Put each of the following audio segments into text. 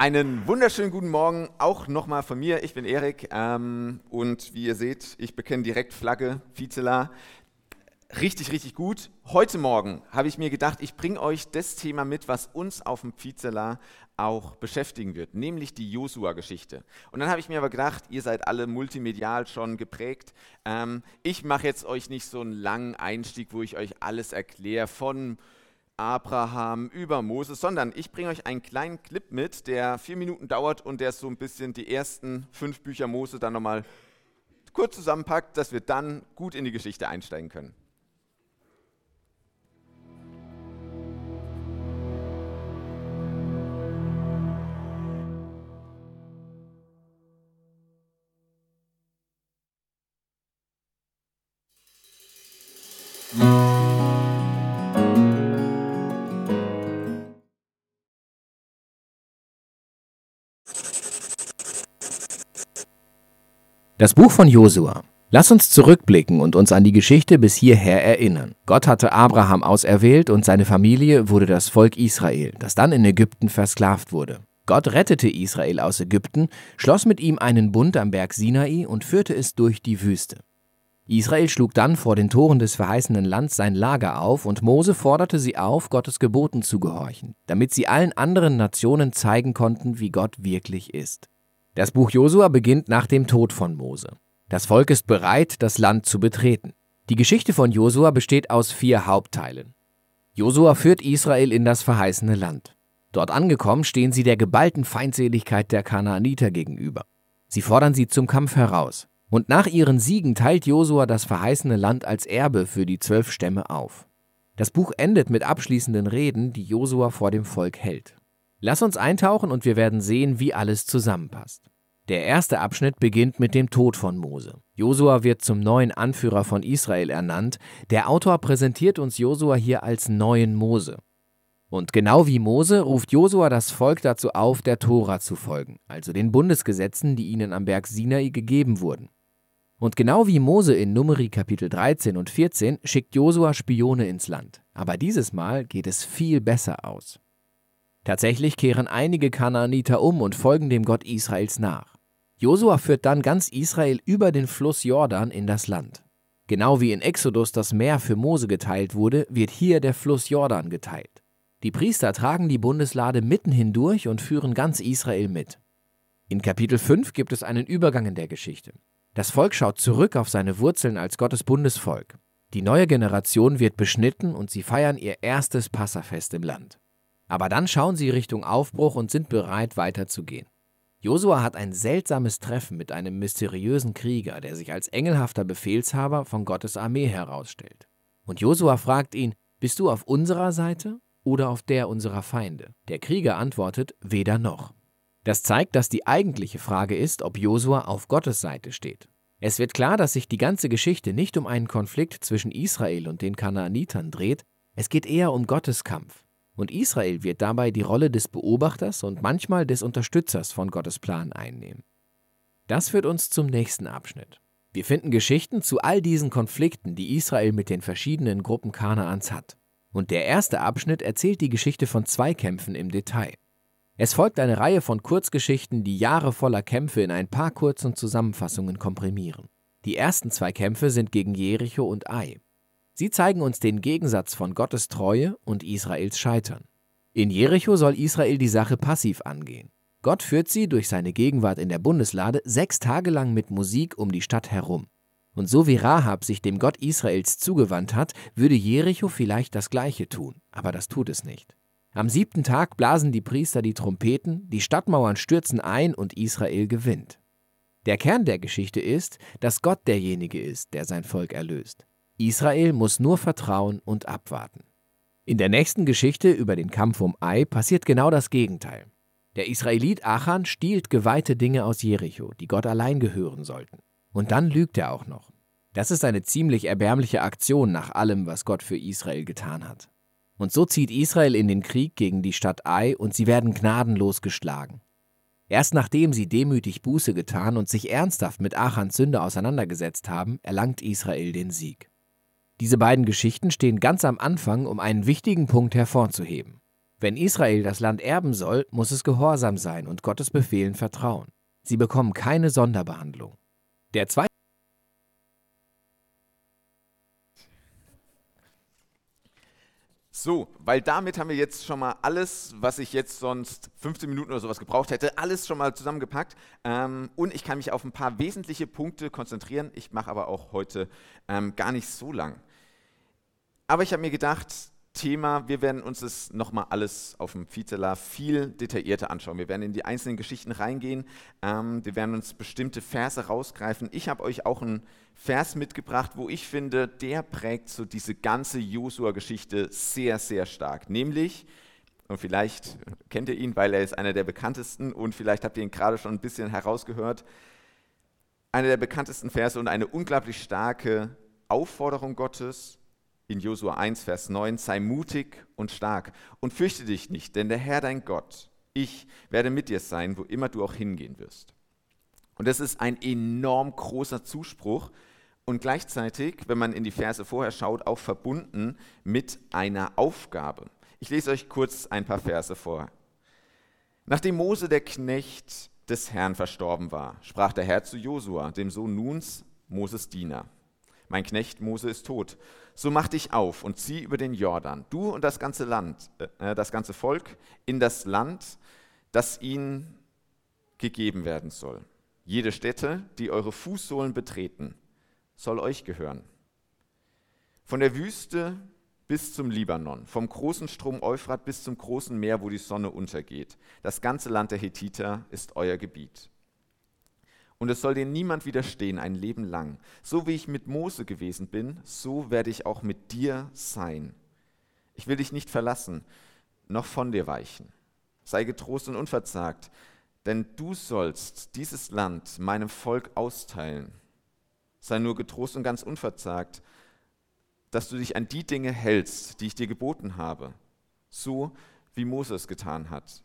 Einen wunderschönen guten Morgen auch nochmal von mir. Ich bin Erik ähm, und wie ihr seht, ich bekenne direkt Flagge, Vizela. Richtig, richtig gut. Heute Morgen habe ich mir gedacht, ich bringe euch das Thema mit, was uns auf dem Vizela auch beschäftigen wird, nämlich die Josua-Geschichte. Und dann habe ich mir aber gedacht, ihr seid alle multimedial schon geprägt. Ähm, ich mache jetzt euch nicht so einen langen Einstieg, wo ich euch alles erkläre von Abraham, über Moses, sondern ich bringe euch einen kleinen Clip mit, der vier Minuten dauert und der so ein bisschen die ersten fünf Bücher Mose dann nochmal kurz zusammenpackt, dass wir dann gut in die Geschichte einsteigen können. Das Buch von Josua. Lass uns zurückblicken und uns an die Geschichte bis hierher erinnern. Gott hatte Abraham auserwählt und seine Familie wurde das Volk Israel, das dann in Ägypten versklavt wurde. Gott rettete Israel aus Ägypten, schloss mit ihm einen Bund am Berg Sinai und führte es durch die Wüste. Israel schlug dann vor den Toren des verheißenen Lands sein Lager auf und Mose forderte sie auf, Gottes Geboten zu gehorchen, damit sie allen anderen Nationen zeigen konnten, wie Gott wirklich ist. Das Buch Josua beginnt nach dem Tod von Mose. Das Volk ist bereit, das Land zu betreten. Die Geschichte von Josua besteht aus vier Hauptteilen. Josua führt Israel in das verheißene Land. Dort angekommen stehen sie der geballten Feindseligkeit der Kanaaniter gegenüber. Sie fordern sie zum Kampf heraus. Und nach ihren Siegen teilt Josua das verheißene Land als Erbe für die zwölf Stämme auf. Das Buch endet mit abschließenden Reden, die Josua vor dem Volk hält. Lass uns eintauchen und wir werden sehen, wie alles zusammenpasst. Der erste Abschnitt beginnt mit dem Tod von Mose. Josua wird zum neuen Anführer von Israel ernannt. Der Autor präsentiert uns Josua hier als neuen Mose. Und genau wie Mose ruft Josua das Volk dazu auf, der Tora zu folgen, also den Bundesgesetzen, die ihnen am Berg Sinai gegeben wurden. Und genau wie Mose in Numeri Kapitel 13 und 14 schickt Josua Spione ins Land. Aber dieses Mal geht es viel besser aus. Tatsächlich kehren einige Kanaaniter um und folgen dem Gott Israels nach. Josua führt dann ganz Israel über den Fluss Jordan in das Land. Genau wie in Exodus das Meer für Mose geteilt wurde, wird hier der Fluss Jordan geteilt. Die Priester tragen die Bundeslade mitten hindurch und führen ganz Israel mit. In Kapitel 5 gibt es einen Übergang in der Geschichte. Das Volk schaut zurück auf seine Wurzeln als Gottes Bundesvolk. Die neue Generation wird beschnitten und sie feiern ihr erstes Passafest im Land. Aber dann schauen sie Richtung Aufbruch und sind bereit, weiterzugehen. Josua hat ein seltsames Treffen mit einem mysteriösen Krieger, der sich als engelhafter Befehlshaber von Gottes Armee herausstellt. Und Josua fragt ihn, bist du auf unserer Seite oder auf der unserer Feinde? Der Krieger antwortet, weder noch. Das zeigt, dass die eigentliche Frage ist, ob Josua auf Gottes Seite steht. Es wird klar, dass sich die ganze Geschichte nicht um einen Konflikt zwischen Israel und den Kanaanitern dreht, es geht eher um Gottes Kampf. Und Israel wird dabei die Rolle des Beobachters und manchmal des Unterstützers von Gottes Plan einnehmen. Das führt uns zum nächsten Abschnitt. Wir finden Geschichten zu all diesen Konflikten, die Israel mit den verschiedenen Gruppen Kanaans hat. Und der erste Abschnitt erzählt die Geschichte von zwei Kämpfen im Detail. Es folgt eine Reihe von Kurzgeschichten, die Jahre voller Kämpfe in ein paar kurzen Zusammenfassungen komprimieren. Die ersten zwei Kämpfe sind gegen Jericho und Ai. Sie zeigen uns den Gegensatz von Gottes Treue und Israels Scheitern. In Jericho soll Israel die Sache passiv angehen. Gott führt sie durch seine Gegenwart in der Bundeslade sechs Tage lang mit Musik um die Stadt herum. Und so wie Rahab sich dem Gott Israels zugewandt hat, würde Jericho vielleicht das Gleiche tun, aber das tut es nicht. Am siebten Tag blasen die Priester die Trompeten, die Stadtmauern stürzen ein und Israel gewinnt. Der Kern der Geschichte ist, dass Gott derjenige ist, der sein Volk erlöst. Israel muss nur vertrauen und abwarten. In der nächsten Geschichte über den Kampf um Ai passiert genau das Gegenteil. Der Israelit Achan stiehlt geweihte Dinge aus Jericho, die Gott allein gehören sollten. Und dann lügt er auch noch. Das ist eine ziemlich erbärmliche Aktion nach allem, was Gott für Israel getan hat. Und so zieht Israel in den Krieg gegen die Stadt Ai und sie werden gnadenlos geschlagen. Erst nachdem sie demütig Buße getan und sich ernsthaft mit Achans Sünde auseinandergesetzt haben, erlangt Israel den Sieg. Diese beiden Geschichten stehen ganz am Anfang, um einen wichtigen Punkt hervorzuheben. Wenn Israel das Land erben soll, muss es gehorsam sein und Gottes Befehlen vertrauen. Sie bekommen keine Sonderbehandlung. Der zweite So, weil damit haben wir jetzt schon mal alles, was ich jetzt sonst 15 Minuten oder sowas gebraucht hätte, alles schon mal zusammengepackt. Ähm, und ich kann mich auf ein paar wesentliche Punkte konzentrieren. Ich mache aber auch heute ähm, gar nicht so lang. Aber ich habe mir gedacht, Thema, wir werden uns das nochmal alles auf dem Vizela viel detaillierter anschauen. Wir werden in die einzelnen Geschichten reingehen. Ähm, wir werden uns bestimmte Verse rausgreifen. Ich habe euch auch einen Vers mitgebracht, wo ich finde, der prägt so diese ganze Josua-Geschichte sehr, sehr stark. Nämlich, und vielleicht kennt ihr ihn, weil er ist einer der bekanntesten und vielleicht habt ihr ihn gerade schon ein bisschen herausgehört, einer der bekanntesten Verse und eine unglaublich starke Aufforderung Gottes in Josua 1, Vers 9, sei mutig und stark und fürchte dich nicht, denn der Herr dein Gott, ich werde mit dir sein, wo immer du auch hingehen wirst. Und das ist ein enorm großer Zuspruch und gleichzeitig, wenn man in die Verse vorher schaut, auch verbunden mit einer Aufgabe. Ich lese euch kurz ein paar Verse vor. Nachdem Mose der Knecht des Herrn verstorben war, sprach der Herr zu Josua, dem Sohn Nuns, Moses Diener. Mein Knecht Mose ist tot so mach dich auf und zieh über den Jordan, du und das ganze Land, äh, das ganze Volk, in das Land, das ihnen gegeben werden soll. Jede Stätte, die eure Fußsohlen betreten, soll euch gehören. Von der Wüste bis zum Libanon, vom großen Strom Euphrat bis zum großen Meer, wo die Sonne untergeht. Das ganze Land der Hethiter ist euer Gebiet. Und es soll dir niemand widerstehen ein Leben lang. So wie ich mit Mose gewesen bin, so werde ich auch mit dir sein. Ich will dich nicht verlassen, noch von dir weichen. Sei getrost und unverzagt, denn du sollst dieses Land meinem Volk austeilen. Sei nur getrost und ganz unverzagt, dass du dich an die Dinge hältst, die ich dir geboten habe, so wie Moses getan hat.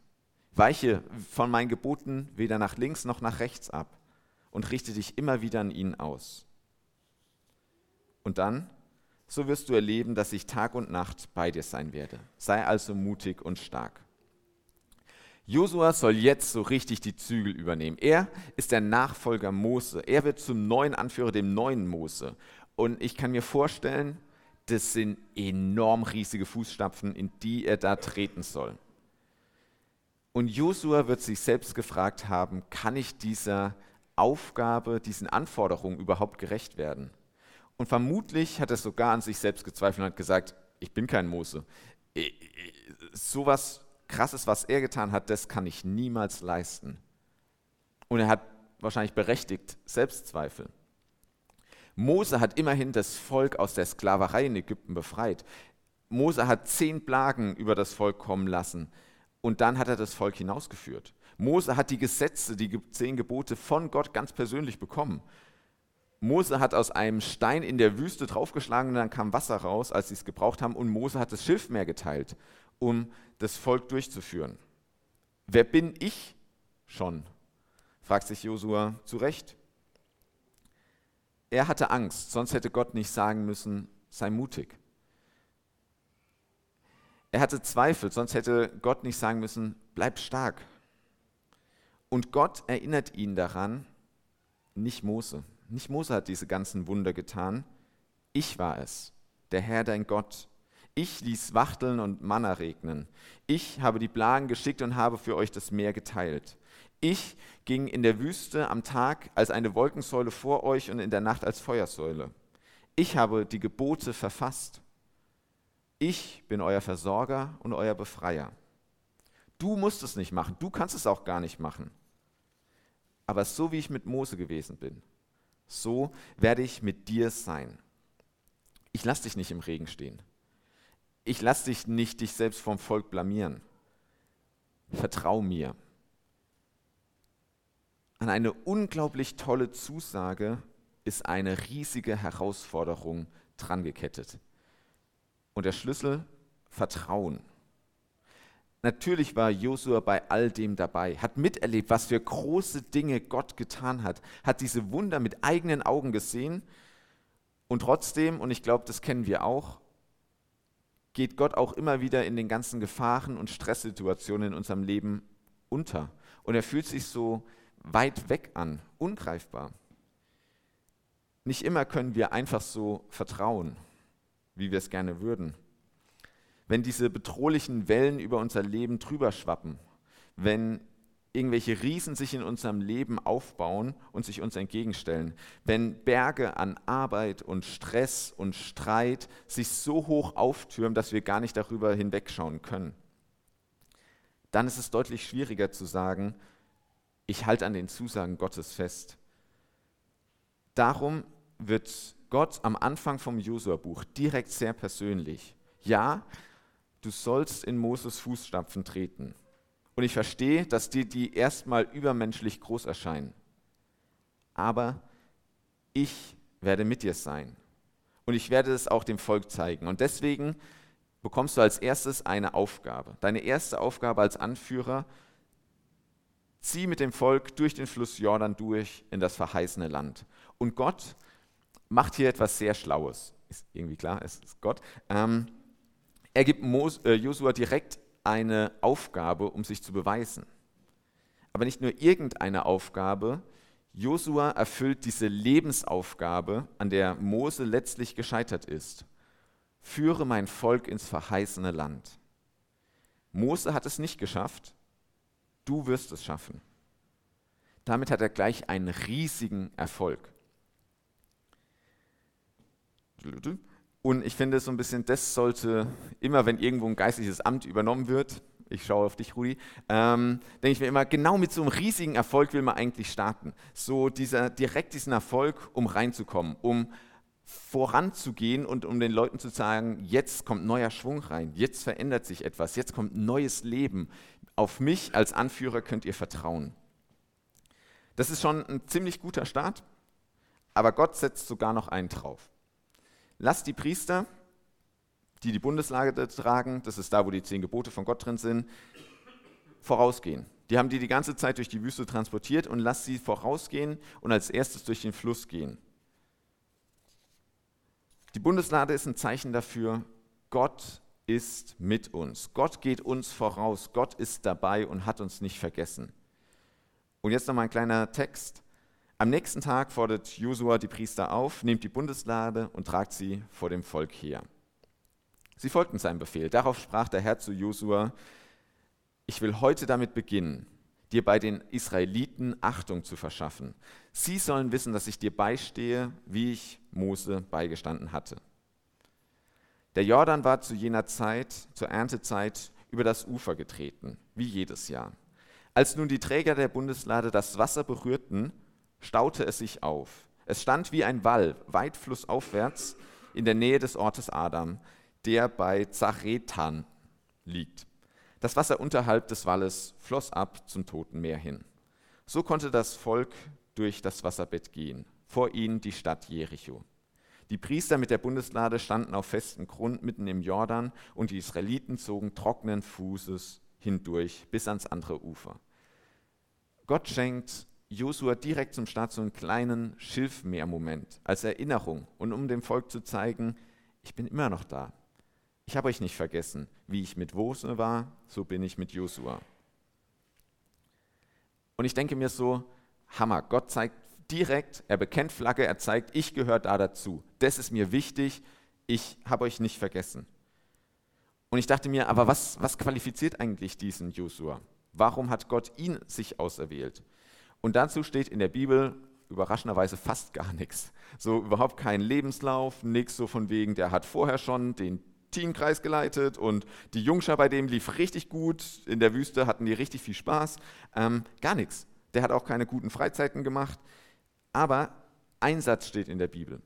Weiche von meinen Geboten weder nach links noch nach rechts ab und richte dich immer wieder an ihn aus. Und dann, so wirst du erleben, dass ich Tag und Nacht bei dir sein werde. Sei also mutig und stark. Josua soll jetzt so richtig die Zügel übernehmen. Er ist der Nachfolger Mose. Er wird zum neuen Anführer, dem neuen Mose. Und ich kann mir vorstellen, das sind enorm riesige Fußstapfen, in die er da treten soll. Und Josua wird sich selbst gefragt haben, kann ich dieser Aufgabe, diesen Anforderungen überhaupt gerecht werden. Und vermutlich hat er sogar an sich selbst gezweifelt und hat gesagt, ich bin kein Mose. So was Krasses, was er getan hat, das kann ich niemals leisten. Und er hat wahrscheinlich berechtigt Selbstzweifel. Mose hat immerhin das Volk aus der Sklaverei in Ägypten befreit. Mose hat zehn Plagen über das Volk kommen lassen und dann hat er das Volk hinausgeführt. Mose hat die Gesetze, die zehn Gebote von Gott ganz persönlich bekommen. Mose hat aus einem Stein in der Wüste draufgeschlagen und dann kam Wasser raus, als sie es gebraucht haben. Und Mose hat das Schilfmeer geteilt, um das Volk durchzuführen. Wer bin ich schon? fragt sich Josua zu Recht. Er hatte Angst, sonst hätte Gott nicht sagen müssen, sei mutig. Er hatte Zweifel, sonst hätte Gott nicht sagen müssen, bleib stark. Und Gott erinnert ihn daran, nicht Mose. Nicht Mose hat diese ganzen Wunder getan. Ich war es, der Herr dein Gott. Ich ließ Wachteln und Manna regnen. Ich habe die Plagen geschickt und habe für euch das Meer geteilt. Ich ging in der Wüste am Tag als eine Wolkensäule vor euch und in der Nacht als Feuersäule. Ich habe die Gebote verfasst. Ich bin euer Versorger und euer Befreier. Du musst es nicht machen, du kannst es auch gar nicht machen. Aber so wie ich mit Mose gewesen bin, so werde ich mit dir sein. Ich lasse dich nicht im Regen stehen. Ich lasse dich nicht dich selbst vom Volk blamieren. Vertrau mir. An eine unglaublich tolle Zusage ist eine riesige Herausforderung drangekettet. Und der Schlüssel Vertrauen. Natürlich war Josua bei all dem dabei, hat miterlebt, was für große Dinge Gott getan hat, hat diese Wunder mit eigenen Augen gesehen und trotzdem, und ich glaube, das kennen wir auch, geht Gott auch immer wieder in den ganzen Gefahren und Stresssituationen in unserem Leben unter. Und er fühlt sich so weit weg an, ungreifbar. Nicht immer können wir einfach so vertrauen, wie wir es gerne würden. Wenn diese bedrohlichen Wellen über unser Leben drüber schwappen, wenn irgendwelche Riesen sich in unserem Leben aufbauen und sich uns entgegenstellen, wenn Berge an Arbeit und Stress und Streit sich so hoch auftürmen, dass wir gar nicht darüber hinwegschauen können, dann ist es deutlich schwieriger zu sagen, ich halte an den Zusagen Gottes fest. Darum wird Gott am Anfang vom Josua-Buch direkt sehr persönlich. Ja, du sollst in Moses Fußstapfen treten. Und ich verstehe, dass dir die erstmal übermenschlich groß erscheinen. Aber ich werde mit dir sein. Und ich werde es auch dem Volk zeigen. Und deswegen bekommst du als erstes eine Aufgabe. Deine erste Aufgabe als Anführer, zieh mit dem Volk durch den Fluss Jordan durch in das verheißene Land. Und Gott macht hier etwas sehr Schlaues. Ist irgendwie klar, es ist Gott. Ähm, er gibt äh, Josua direkt eine Aufgabe, um sich zu beweisen. Aber nicht nur irgendeine Aufgabe, Josua erfüllt diese Lebensaufgabe, an der Mose letztlich gescheitert ist. Führe mein Volk ins verheißene Land. Mose hat es nicht geschafft, du wirst es schaffen. Damit hat er gleich einen riesigen Erfolg. Und ich finde so ein bisschen, das sollte immer, wenn irgendwo ein geistliches Amt übernommen wird, ich schaue auf dich, Rudi, ähm, denke ich mir immer, genau mit so einem riesigen Erfolg will man eigentlich starten. So dieser, direkt diesen Erfolg, um reinzukommen, um voranzugehen und um den Leuten zu sagen, jetzt kommt neuer Schwung rein, jetzt verändert sich etwas, jetzt kommt neues Leben. Auf mich als Anführer könnt ihr vertrauen. Das ist schon ein ziemlich guter Start, aber Gott setzt sogar noch einen drauf. Lasst die Priester, die die Bundeslage tragen, das ist da, wo die zehn Gebote von Gott drin sind, vorausgehen. Die haben die die ganze Zeit durch die Wüste transportiert und lasst sie vorausgehen und als erstes durch den Fluss gehen. Die Bundeslade ist ein Zeichen dafür, Gott ist mit uns. Gott geht uns voraus. Gott ist dabei und hat uns nicht vergessen. Und jetzt noch mal ein kleiner Text. Am nächsten Tag fordert Josua die Priester auf, nimmt die Bundeslade und tragt sie vor dem Volk her. Sie folgten seinem Befehl. Darauf sprach der Herr zu Josua: Ich will heute damit beginnen, dir bei den Israeliten Achtung zu verschaffen. Sie sollen wissen, dass ich dir beistehe, wie ich Mose beigestanden hatte. Der Jordan war zu jener Zeit, zur Erntezeit, über das Ufer getreten, wie jedes Jahr. Als nun die Träger der Bundeslade das Wasser berührten, staute es sich auf. Es stand wie ein Wall, weit flussaufwärts, in der Nähe des Ortes Adam, der bei Zaretan liegt. Das Wasser unterhalb des Walles floss ab zum Toten Meer hin. So konnte das Volk durch das Wasserbett gehen, vor ihnen die Stadt Jericho. Die Priester mit der Bundeslade standen auf festem Grund mitten im Jordan und die Israeliten zogen trockenen Fußes hindurch bis ans andere Ufer. Gott schenkt Josua direkt zum Start so einen kleinen Schilfmeer-Moment als Erinnerung und um dem Volk zu zeigen, ich bin immer noch da. Ich habe euch nicht vergessen. Wie ich mit Mose war, so bin ich mit Josua. Und ich denke mir so, Hammer, Gott zeigt direkt, er bekennt Flagge, er zeigt, ich gehöre da dazu. Das ist mir wichtig, ich habe euch nicht vergessen. Und ich dachte mir, aber was, was qualifiziert eigentlich diesen Josua? Warum hat Gott ihn sich auserwählt? Und dazu steht in der Bibel überraschenderweise fast gar nichts. So überhaupt kein Lebenslauf, nichts so von wegen, der hat vorher schon den Teamkreis geleitet und die Jungschar bei dem lief richtig gut. In der Wüste hatten die richtig viel Spaß. Ähm, gar nichts. Der hat auch keine guten Freizeiten gemacht. Aber ein Satz steht in der Bibel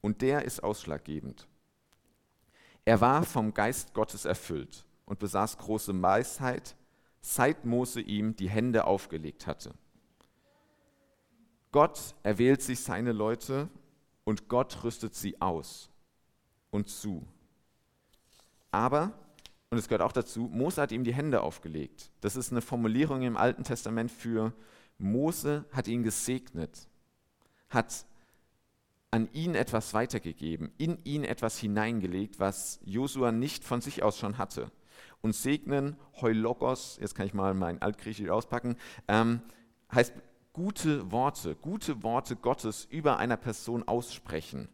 und der ist ausschlaggebend. Er war vom Geist Gottes erfüllt und besaß große Weisheit, seit Mose ihm die Hände aufgelegt hatte. Gott erwählt sich seine Leute und Gott rüstet sie aus und zu. Aber, und es gehört auch dazu, Mose hat ihm die Hände aufgelegt. Das ist eine Formulierung im Alten Testament für Mose hat ihn gesegnet, hat an ihn etwas weitergegeben, in ihn etwas hineingelegt, was Josua nicht von sich aus schon hatte. Und segnen, Heulogos, jetzt kann ich mal mein Altgriechisch auspacken, ähm, heißt gute Worte, gute Worte Gottes über einer Person aussprechen.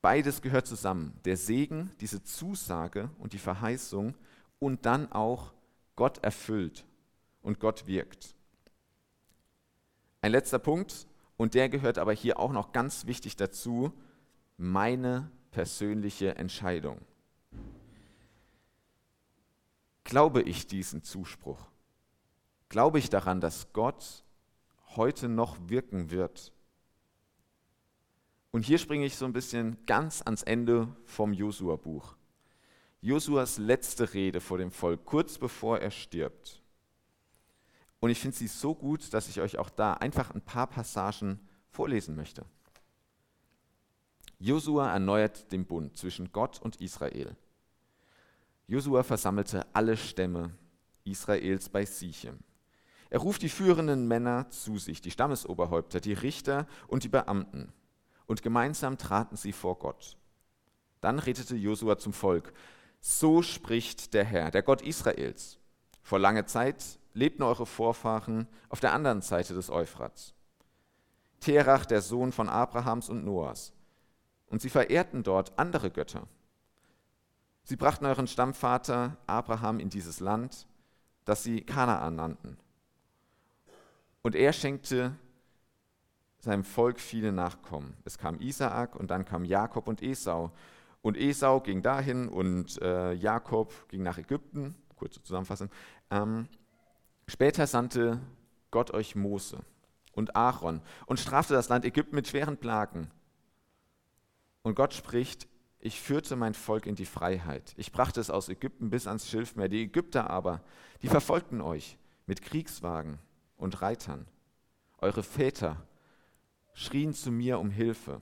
Beides gehört zusammen. Der Segen, diese Zusage und die Verheißung und dann auch Gott erfüllt und Gott wirkt. Ein letzter Punkt, und der gehört aber hier auch noch ganz wichtig dazu, meine persönliche Entscheidung. Glaube ich diesen Zuspruch? Glaube ich daran, dass Gott heute noch wirken wird? Und hier springe ich so ein bisschen ganz ans Ende vom Josua-Buch. Josuas letzte Rede vor dem Volk, kurz bevor er stirbt. Und ich finde sie so gut, dass ich euch auch da einfach ein paar Passagen vorlesen möchte. Josua erneuert den Bund zwischen Gott und Israel. Josua versammelte alle Stämme Israels bei Sichem. Er ruft die führenden Männer zu sich, die Stammesoberhäupter, die Richter und die Beamten und gemeinsam traten sie vor Gott. Dann redete Josua zum Volk, so spricht der Herr, der Gott Israels. Vor langer Zeit lebten eure Vorfahren auf der anderen Seite des Euphrats. Terach, der Sohn von Abrahams und Noahs. Und sie verehrten dort andere Götter. Sie brachten euren Stammvater Abraham in dieses Land, das sie Kanaan nannten. Und er schenkte seinem Volk viele Nachkommen. Es kam Isaak und dann kam Jakob und Esau. Und Esau ging dahin und äh, Jakob ging nach Ägypten. Kurze Zusammenfassung. Ähm, später sandte Gott euch Mose und Aaron und strafte das Land Ägypten mit schweren Plagen. Und Gott spricht, ich führte mein Volk in die Freiheit. Ich brachte es aus Ägypten bis ans Schilfmeer. Die Ägypter aber, die verfolgten euch mit Kriegswagen und Reitern. Eure Väter schrien zu mir um Hilfe.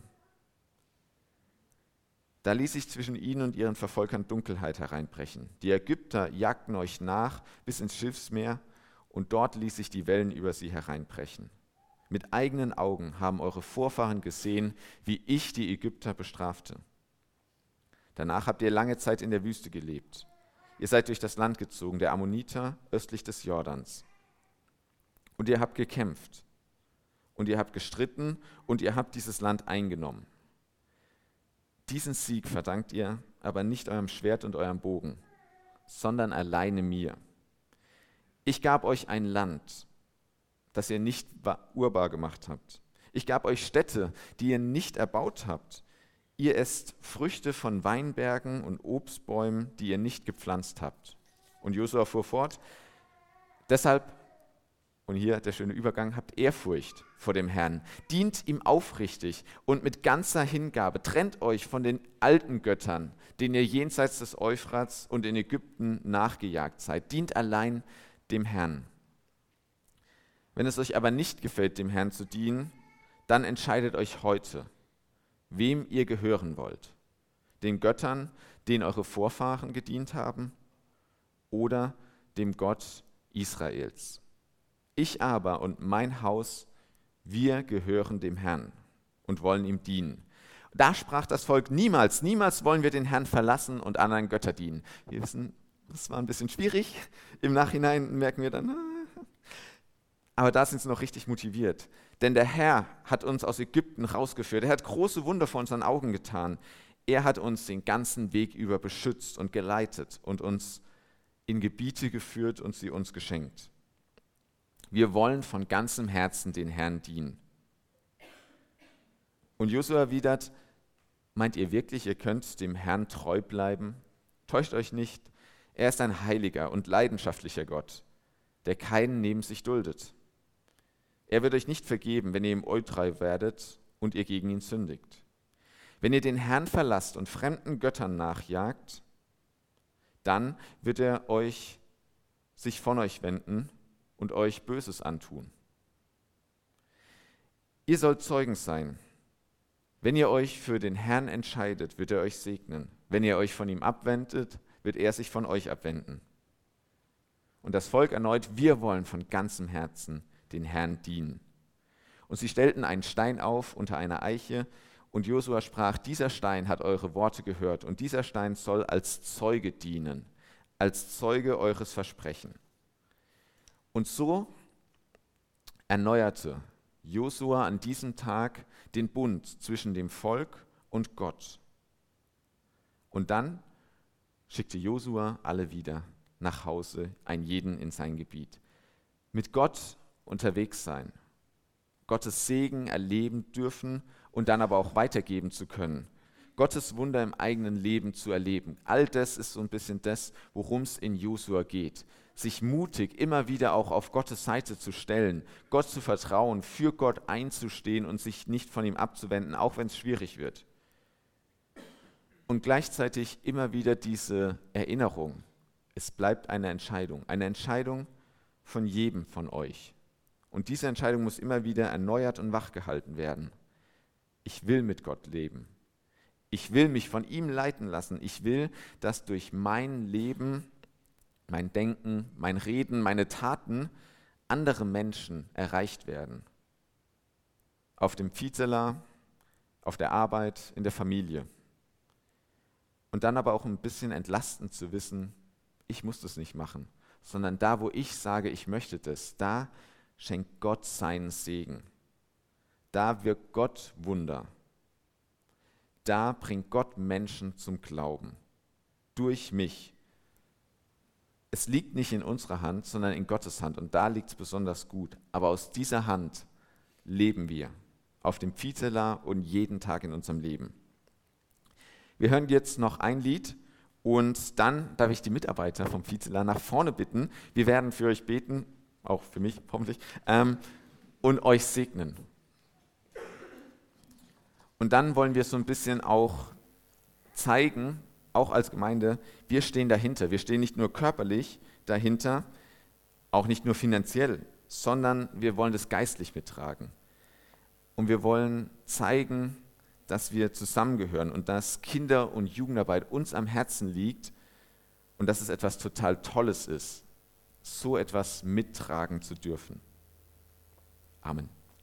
Da ließ ich zwischen ihnen und ihren Verfolgern Dunkelheit hereinbrechen. Die Ägypter jagten euch nach bis ins Schiffsmeer und dort ließ ich die Wellen über sie hereinbrechen. Mit eigenen Augen haben eure Vorfahren gesehen, wie ich die Ägypter bestrafte. Danach habt ihr lange Zeit in der Wüste gelebt. Ihr seid durch das Land gezogen, der Ammoniter östlich des Jordans. Und ihr habt gekämpft und ihr habt gestritten und ihr habt dieses Land eingenommen. Diesen Sieg verdankt ihr aber nicht eurem Schwert und eurem Bogen, sondern alleine mir. Ich gab euch ein Land, das ihr nicht urbar gemacht habt. Ich gab euch Städte, die ihr nicht erbaut habt. Ihr esst Früchte von Weinbergen und Obstbäumen, die ihr nicht gepflanzt habt. Und Josua fuhr fort, deshalb und hier der schöne Übergang, habt Ehrfurcht vor dem Herrn, dient ihm aufrichtig und mit ganzer Hingabe, trennt euch von den alten Göttern, denen ihr jenseits des Euphrats und in Ägypten nachgejagt seid, dient allein dem Herrn. Wenn es euch aber nicht gefällt, dem Herrn zu dienen, dann entscheidet euch heute, wem ihr gehören wollt. Den Göttern, denen eure Vorfahren gedient haben, oder dem Gott Israels. Ich aber und mein Haus, wir gehören dem Herrn und wollen ihm dienen. Da sprach das Volk niemals, niemals wollen wir den Herrn verlassen und anderen Götter dienen. Wir wissen, das war ein bisschen schwierig. Im Nachhinein merken wir dann, ah. aber da sind sie noch richtig motiviert. Denn der Herr hat uns aus Ägypten rausgeführt. Er hat große Wunder vor unseren Augen getan. Er hat uns den ganzen Weg über beschützt und geleitet und uns in Gebiete geführt und sie uns geschenkt. Wir wollen von ganzem Herzen den Herrn dienen. Und Josua erwidert, meint ihr wirklich, ihr könnt dem Herrn treu bleiben? Täuscht euch nicht, er ist ein heiliger und leidenschaftlicher Gott, der keinen neben sich duldet. Er wird euch nicht vergeben, wenn ihr ihm untreu werdet und ihr gegen ihn sündigt. Wenn ihr den Herrn verlasst und fremden Göttern nachjagt, dann wird er euch sich von euch wenden und euch Böses antun. Ihr sollt Zeugen sein. Wenn ihr euch für den Herrn entscheidet, wird er euch segnen. Wenn ihr euch von ihm abwendet, wird er sich von euch abwenden. Und das Volk erneut, wir wollen von ganzem Herzen den Herrn dienen. Und sie stellten einen Stein auf unter einer Eiche, und Josua sprach, dieser Stein hat eure Worte gehört, und dieser Stein soll als Zeuge dienen, als Zeuge eures Versprechen. Und so erneuerte Josua an diesem Tag den Bund zwischen dem Volk und Gott. Und dann schickte Josua alle wieder nach Hause, ein jeden in sein Gebiet. Mit Gott unterwegs sein, Gottes Segen erleben dürfen und dann aber auch weitergeben zu können. Gottes Wunder im eigenen Leben zu erleben. All das ist so ein bisschen das, worum es in Josua geht. Sich mutig immer wieder auch auf Gottes Seite zu stellen, Gott zu vertrauen, für Gott einzustehen und sich nicht von ihm abzuwenden, auch wenn es schwierig wird. Und gleichzeitig immer wieder diese Erinnerung. Es bleibt eine Entscheidung. Eine Entscheidung von jedem von euch. Und diese Entscheidung muss immer wieder erneuert und wachgehalten werden. Ich will mit Gott leben. Ich will mich von ihm leiten lassen. Ich will, dass durch mein Leben, mein Denken, mein Reden, meine Taten andere Menschen erreicht werden. Auf dem Vizela, auf der Arbeit, in der Familie. Und dann aber auch ein bisschen entlastend zu wissen, ich muss das nicht machen, sondern da, wo ich sage, ich möchte das, da schenkt Gott seinen Segen. Da wirkt Gott Wunder. Da bringt Gott Menschen zum Glauben. Durch mich. Es liegt nicht in unserer Hand, sondern in Gottes Hand. Und da liegt es besonders gut. Aber aus dieser Hand leben wir. Auf dem Vizela und jeden Tag in unserem Leben. Wir hören jetzt noch ein Lied und dann darf ich die Mitarbeiter vom Vizela nach vorne bitten. Wir werden für euch beten auch für mich hoffentlich, ähm, und euch segnen. Und dann wollen wir so ein bisschen auch zeigen, auch als Gemeinde, wir stehen dahinter. Wir stehen nicht nur körperlich dahinter, auch nicht nur finanziell, sondern wir wollen das geistlich mittragen. Und wir wollen zeigen, dass wir zusammengehören und dass Kinder- und Jugendarbeit uns am Herzen liegt und dass es etwas total Tolles ist so etwas mittragen zu dürfen. Amen.